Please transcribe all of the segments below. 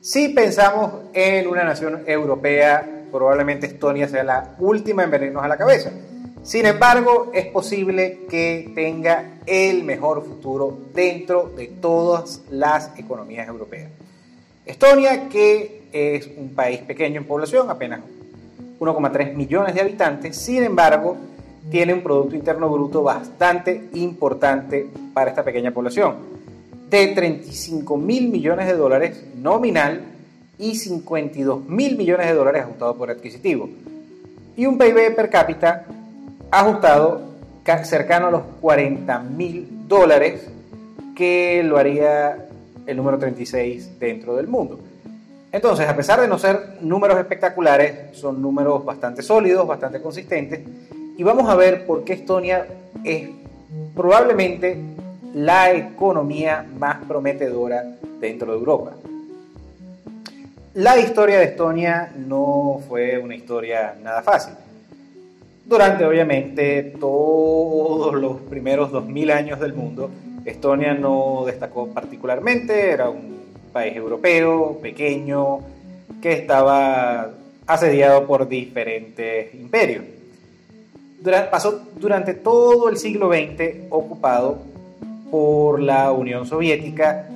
Si pensamos en una nación europea, probablemente Estonia sea la última en venirnos a la cabeza. Sin embargo, es posible que tenga el mejor futuro dentro de todas las economías europeas. Estonia, que es un país pequeño en población, apenas 1,3 millones de habitantes, sin embargo, tiene un Producto Interno Bruto bastante importante para esta pequeña población, de 35 mil millones de dólares nominal y 52 mil millones de dólares ajustado por adquisitivo, y un PIB per cápita ajustado cercano a los 40 mil dólares, que lo haría el número 36 dentro del mundo. Entonces, a pesar de no ser números espectaculares, son números bastante sólidos, bastante consistentes, y vamos a ver por qué Estonia es probablemente la economía más prometedora dentro de Europa. La historia de Estonia no fue una historia nada fácil. Durante obviamente todos los primeros 2000 años del mundo, Estonia no destacó particularmente, era un país europeo, pequeño, que estaba asediado por diferentes imperios pasó durante todo el siglo XX ocupado por la Unión Soviética,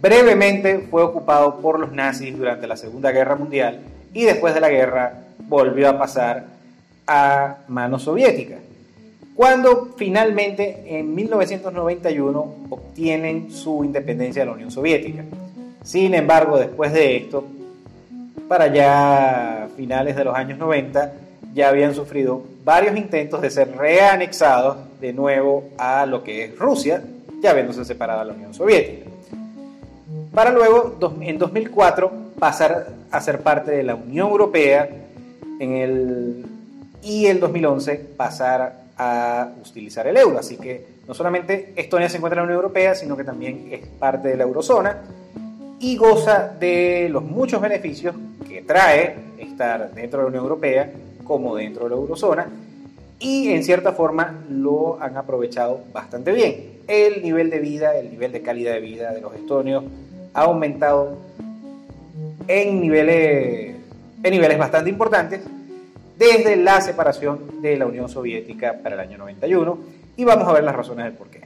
brevemente fue ocupado por los nazis durante la Segunda Guerra Mundial y después de la guerra volvió a pasar a manos soviéticas. Cuando finalmente en 1991 obtienen su independencia de la Unión Soviética. Sin embargo, después de esto, para ya finales de los años 90, ya habían sufrido varios intentos de ser reanexados de nuevo a lo que es Rusia, ya habiéndose separado de la Unión Soviética. Para luego, en 2004, pasar a ser parte de la Unión Europea en el, y el 2011 pasar a utilizar el euro. Así que no solamente Estonia se encuentra en la Unión Europea, sino que también es parte de la eurozona y goza de los muchos beneficios que trae estar dentro de la Unión Europea como dentro de la eurozona y en cierta forma lo han aprovechado bastante bien. El nivel de vida, el nivel de calidad de vida de los estonios ha aumentado en niveles, en niveles bastante importantes desde la separación de la Unión Soviética para el año 91 y vamos a ver las razones del por qué.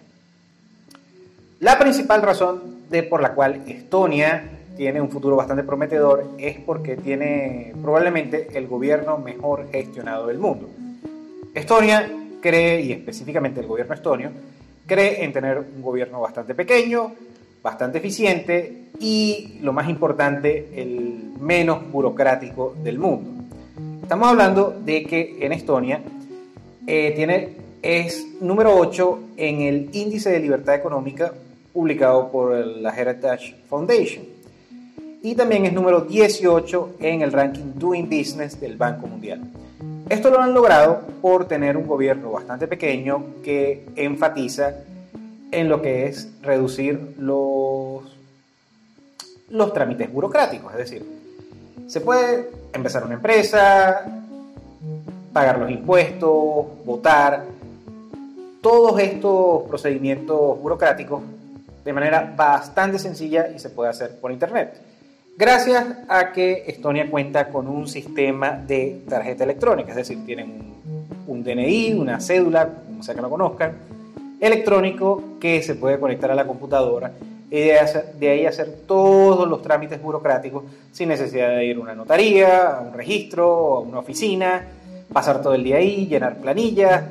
La principal razón de por la cual Estonia tiene un futuro bastante prometedor es porque tiene probablemente el gobierno mejor gestionado del mundo. Estonia cree, y específicamente el gobierno estonio, cree en tener un gobierno bastante pequeño, bastante eficiente y, lo más importante, el menos burocrático del mundo. Estamos hablando de que en Estonia eh, tiene, es número 8 en el índice de libertad económica publicado por la Heritage Foundation y también es número 18 en el ranking Doing Business del Banco Mundial. Esto lo han logrado por tener un gobierno bastante pequeño que enfatiza en lo que es reducir los, los trámites burocráticos. Es decir, se puede empezar una empresa, pagar los impuestos, votar, todos estos procedimientos burocráticos de manera bastante sencilla y se puede hacer por internet gracias a que Estonia cuenta con un sistema de tarjeta electrónica, es decir, tienen un, DNI, una cédula, como sea que lo conozcan, electrónico que se puede conectar a la computadora y de, ahí hacer todos los trámites burocráticos sin necesidad de ir a una notaría, a un registro, a una oficina, pasar todo el día ahí, llenar planillas,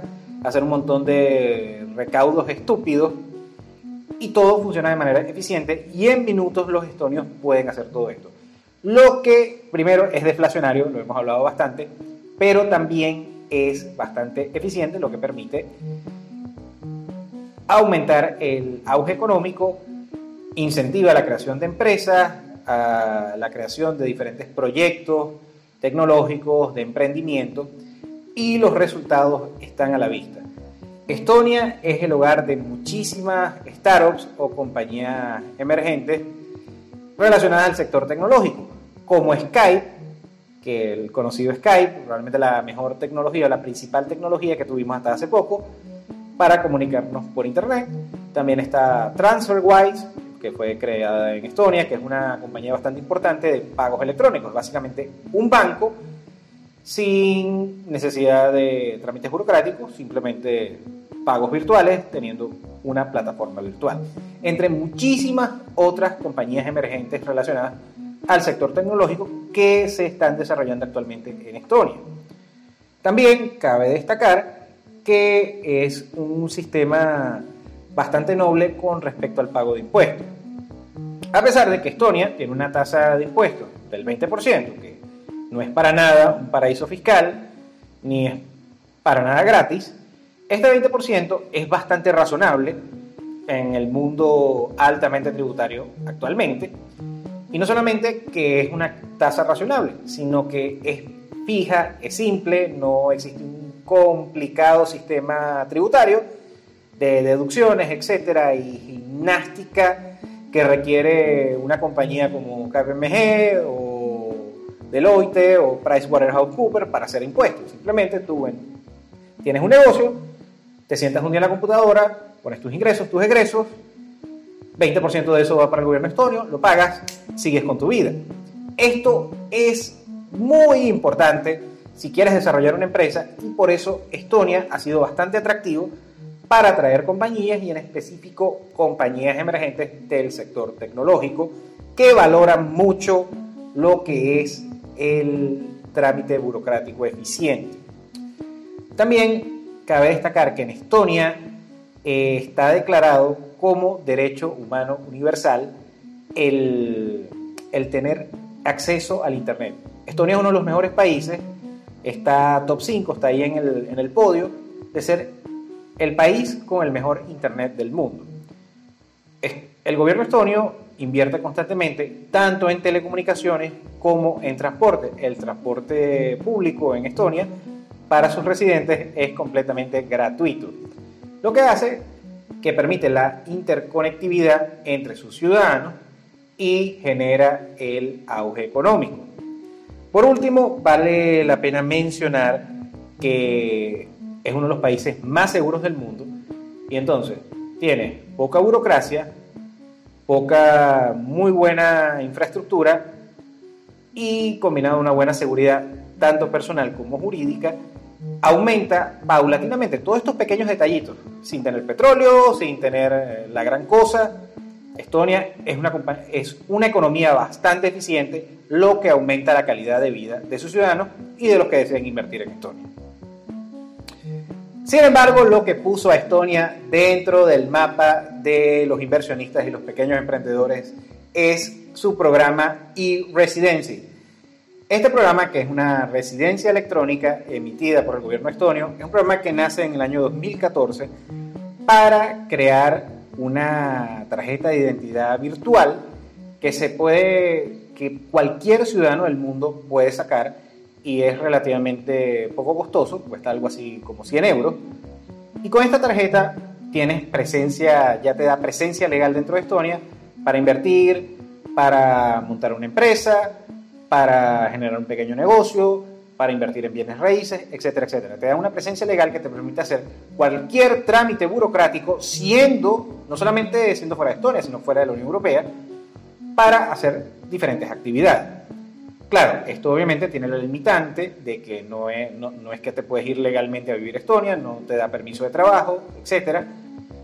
hacer un montón de recaudos estúpidos y todo funciona de manera eficiente y en minutos los estonios pueden hacer todo esto. Lo que primero es deflacionario, lo hemos hablado bastante, pero también es bastante eficiente, lo que permite aumentar el auge económico, incentiva la creación de empresas, la creación de diferentes proyectos tecnológicos, de emprendimiento, y los resultados están a la vista. Estonia es el hogar de muchísimas startups o compañías emergentes relacionadas al sector tecnológico, como Skype, que el conocido Skype, probablemente la mejor tecnología, la principal tecnología que tuvimos hasta hace poco para comunicarnos por internet. También está TransferWise, que fue creada en Estonia, que es una compañía bastante importante de pagos electrónicos, básicamente un banco sin necesidad de trámites burocráticos, simplemente pagos virtuales teniendo una plataforma virtual, entre muchísimas otras compañías emergentes relacionadas al sector tecnológico que se están desarrollando actualmente en Estonia. También cabe destacar que es un sistema bastante noble con respecto al pago de impuestos. A pesar de que Estonia tiene una tasa de impuestos del 20%, que no es para nada un paraíso fiscal, ni es para nada gratis, este 20% es bastante razonable en el mundo altamente tributario actualmente. Y no solamente que es una tasa razonable, sino que es fija, es simple, no existe un complicado sistema tributario de deducciones, etcétera, y gimnástica que requiere una compañía como KPMG o Deloitte o PricewaterhouseCoopers para hacer impuestos. Simplemente tú tienes un negocio, te sientas un día en la computadora, pones tus ingresos, tus egresos, 20% de eso va para el gobierno estonio, lo pagas, sigues con tu vida. Esto es muy importante si quieres desarrollar una empresa y por eso Estonia ha sido bastante atractivo para atraer compañías y en específico compañías emergentes del sector tecnológico que valoran mucho lo que es el trámite burocrático eficiente. También cabe destacar que en Estonia eh, está declarado como derecho humano universal el, el tener acceso al Internet. Estonia es uno de los mejores países, está top 5, está ahí en el, en el podio de ser el país con el mejor Internet del mundo. El gobierno estonio invierte constantemente tanto en telecomunicaciones como en transporte. El transporte público en Estonia para sus residentes es completamente gratuito, lo que hace que permite la interconectividad entre sus ciudadanos y genera el auge económico. Por último, vale la pena mencionar que es uno de los países más seguros del mundo y entonces tiene poca burocracia, poca muy buena infraestructura y combinado una buena seguridad tanto personal como jurídica, aumenta paulatinamente todos estos pequeños detallitos, sin tener petróleo, sin tener eh, la gran cosa. Estonia es una, es una economía bastante eficiente, lo que aumenta la calidad de vida de sus ciudadanos y de los que deseen invertir en Estonia. Sin embargo, lo que puso a Estonia dentro del mapa de los inversionistas y los pequeños emprendedores es su programa e-residency. Este programa, que es una residencia electrónica emitida por el gobierno estonio, es un programa que nace en el año 2014 para crear una tarjeta de identidad virtual que se puede, que cualquier ciudadano del mundo puede sacar y es relativamente poco costoso, cuesta algo así como 100 euros. Y con esta tarjeta tienes presencia, ya te da presencia legal dentro de Estonia para invertir, para montar una empresa, para generar un pequeño negocio, para invertir en bienes raíces, etcétera, etcétera. Te da una presencia legal que te permite hacer cualquier trámite burocrático siendo, no solamente siendo fuera de Estonia, sino fuera de la Unión Europea, para hacer diferentes actividades. Claro, esto obviamente tiene la limitante de que no es, que te puedes ir legalmente a vivir a Estonia, no te da permiso de trabajo, etc.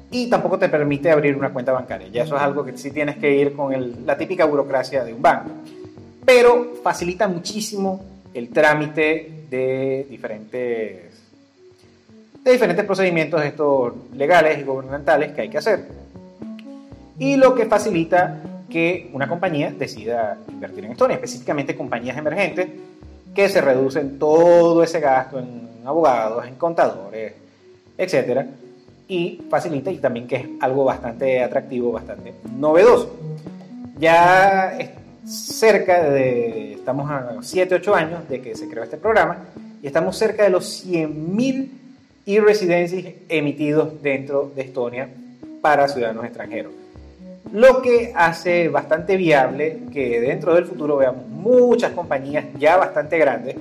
Y tampoco te permite abrir una cuenta bancaria. Ya eso es algo que sí tienes que ir con la típica burocracia de un banco. Pero facilita muchísimo el trámite de diferentes, de diferentes procedimientos estos legales y gubernamentales que hay que hacer. Y lo que facilita que una compañía decida invertir en Estonia, específicamente compañías emergentes que se reducen todo ese gasto en abogados, en contadores, etcétera, y facilita y también que es algo bastante atractivo, bastante novedoso. Ya cerca de, estamos a 7, 8 años de que se creó este programa y estamos cerca de los 100.000 e-residencies emitidos dentro de Estonia para ciudadanos extranjeros lo que hace bastante viable que dentro del futuro veamos muchas compañías ya bastante grandes,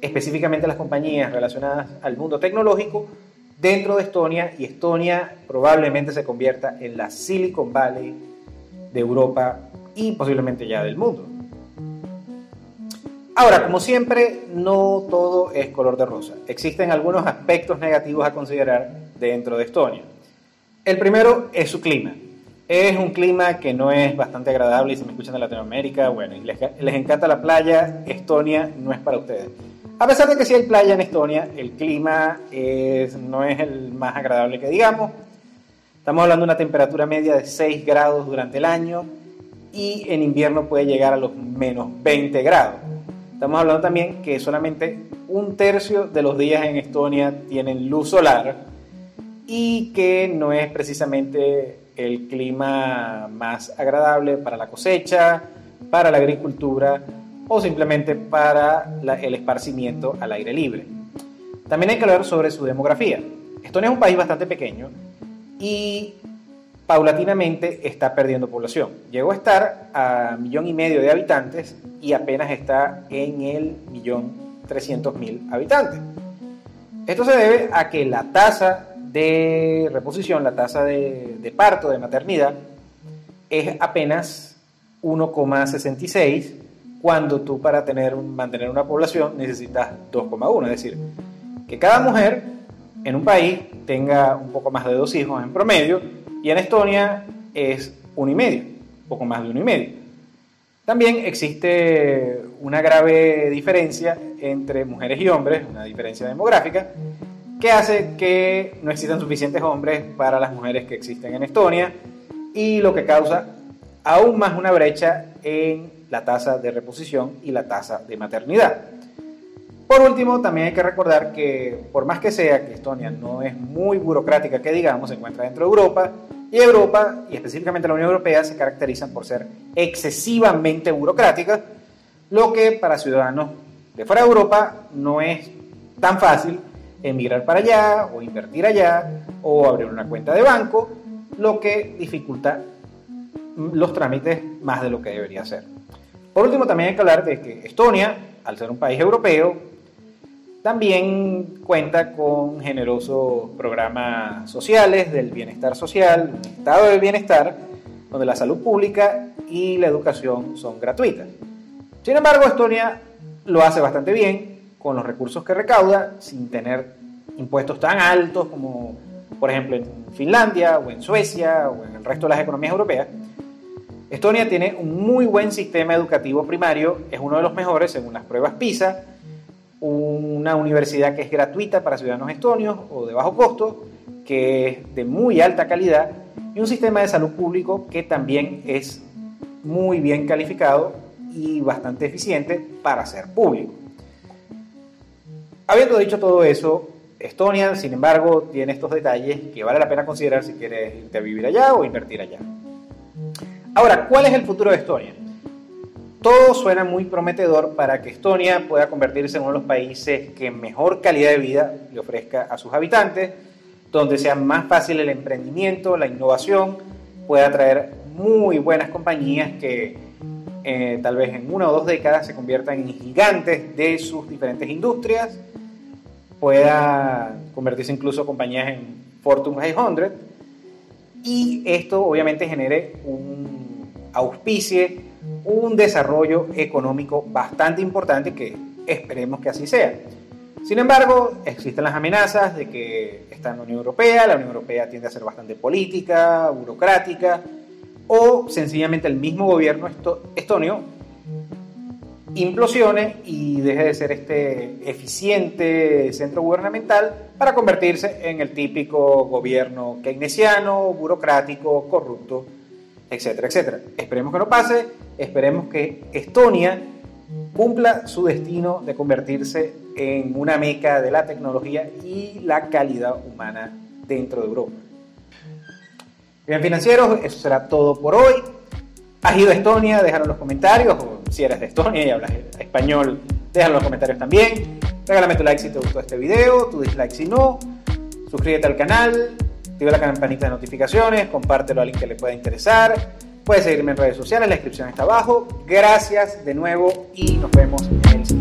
específicamente las compañías relacionadas al mundo tecnológico, dentro de Estonia y Estonia probablemente se convierta en la Silicon Valley de Europa y posiblemente ya del mundo. Ahora, como siempre, no todo es color de rosa. Existen algunos aspectos negativos a considerar dentro de Estonia. El primero es su clima. Es un clima que no es bastante agradable y si me escuchan de Latinoamérica, bueno, les, encanta la playa, Estonia no es para ustedes. A pesar de que sí hay playa en Estonia, el clima no es el más agradable que digamos. Estamos hablando de una temperatura media de 6 grados durante el año y en invierno puede llegar a los menos 20 grados. Estamos hablando también que solamente un tercio de los días en Estonia tienen luz solar y que no es precisamente el clima más agradable para la cosecha, para la agricultura o simplemente para el esparcimiento al aire libre. También hay que hablar sobre su demografía. Estonia es un país bastante pequeño y paulatinamente está perdiendo población. Llegó a estar a millón y medio de habitantes y apenas está en el millón trescientos mil habitantes. Esto se debe a que la tasa de reposición, la tasa de, parto, de maternidad, es apenas 1,66 cuando tú para tener, mantener una población necesitas 2,1. Es decir, que cada mujer en un país tenga un poco más de dos hijos en promedio y en Estonia es uno y medio, poco más de uno y medio. También existe una grave diferencia entre mujeres y hombres, una diferencia demográfica, que hace que no existan suficientes hombres para las mujeres que existen en Estonia y lo que causa aún más una brecha en la tasa de reposición y la tasa de maternidad. Por último, también hay que recordar que por más que sea que Estonia no es muy burocrática, que digamos, se encuentra dentro de Europa, y Europa, y específicamente la Unión Europea, se caracterizan por ser excesivamente burocráticas, lo que para ciudadanos de fuera de Europa no es tan fácil emigrar para allá o invertir allá o abrir una cuenta de banco, lo que dificulta los trámites más de lo que debería ser. Por último, también hay que hablar de que Estonia, al ser un país europeo, también cuenta con generosos programas sociales del bienestar social, un estado de bienestar, donde la salud pública y la educación son gratuitas. Sin embargo, Estonia lo hace bastante bien con los recursos que recauda, sin tener impuestos tan altos como, por ejemplo, en Finlandia o en Suecia o en el resto de las economías europeas. Estonia tiene un muy buen sistema educativo primario, es uno de los mejores según las pruebas PISA, una universidad que es gratuita para ciudadanos estonios o de bajo costo, que es de muy alta calidad, y un sistema de salud público que también es muy bien calificado y bastante eficiente para ser público. Habiendo dicho todo eso, Estonia, sin embargo, tiene estos detalles que vale la pena considerar si quieres irte a vivir allá o invertir allá. Ahora, ¿cuál es el futuro de Estonia? Todo suena muy prometedor para que Estonia pueda convertirse en uno de los países que mejor calidad de vida le ofrezca a sus habitantes, donde sea más fácil el emprendimiento, la innovación, pueda atraer muy buenas compañías que eh, tal vez en una o dos décadas se conviertan en gigantes de sus diferentes industrias, pueda convertirse incluso compañías en Fortune 500 y esto obviamente genere un auspicie un desarrollo económico bastante importante que esperemos que así sea. Sin embargo, existen las amenazas de que está en la Unión Europea, la Unión Europea tiende a ser bastante política, burocrática, o sencillamente el mismo gobierno estonio implosione y deje de ser este eficiente centro gubernamental para convertirse en el típico gobierno keynesiano, burocrático, corrupto etcétera, etcétera. Esperemos que no pase, esperemos que Estonia cumpla su destino de convertirse en una meca de la tecnología y la calidad humana dentro de Europa. Bien, financieros, eso será todo por hoy. ¿Has ido a Estonia? Déjalo en los comentarios, si eres de Estonia y hablas español, déjalo en los comentarios también. Regálame tu like si te gustó este video, tu dislike si no. Suscríbete al canal, activa la campanita de notificaciones, compártelo a alguien que le pueda interesar. Puedes seguirme en redes sociales, la descripción está abajo. Gracias de nuevo y nos vemos en el siguiente.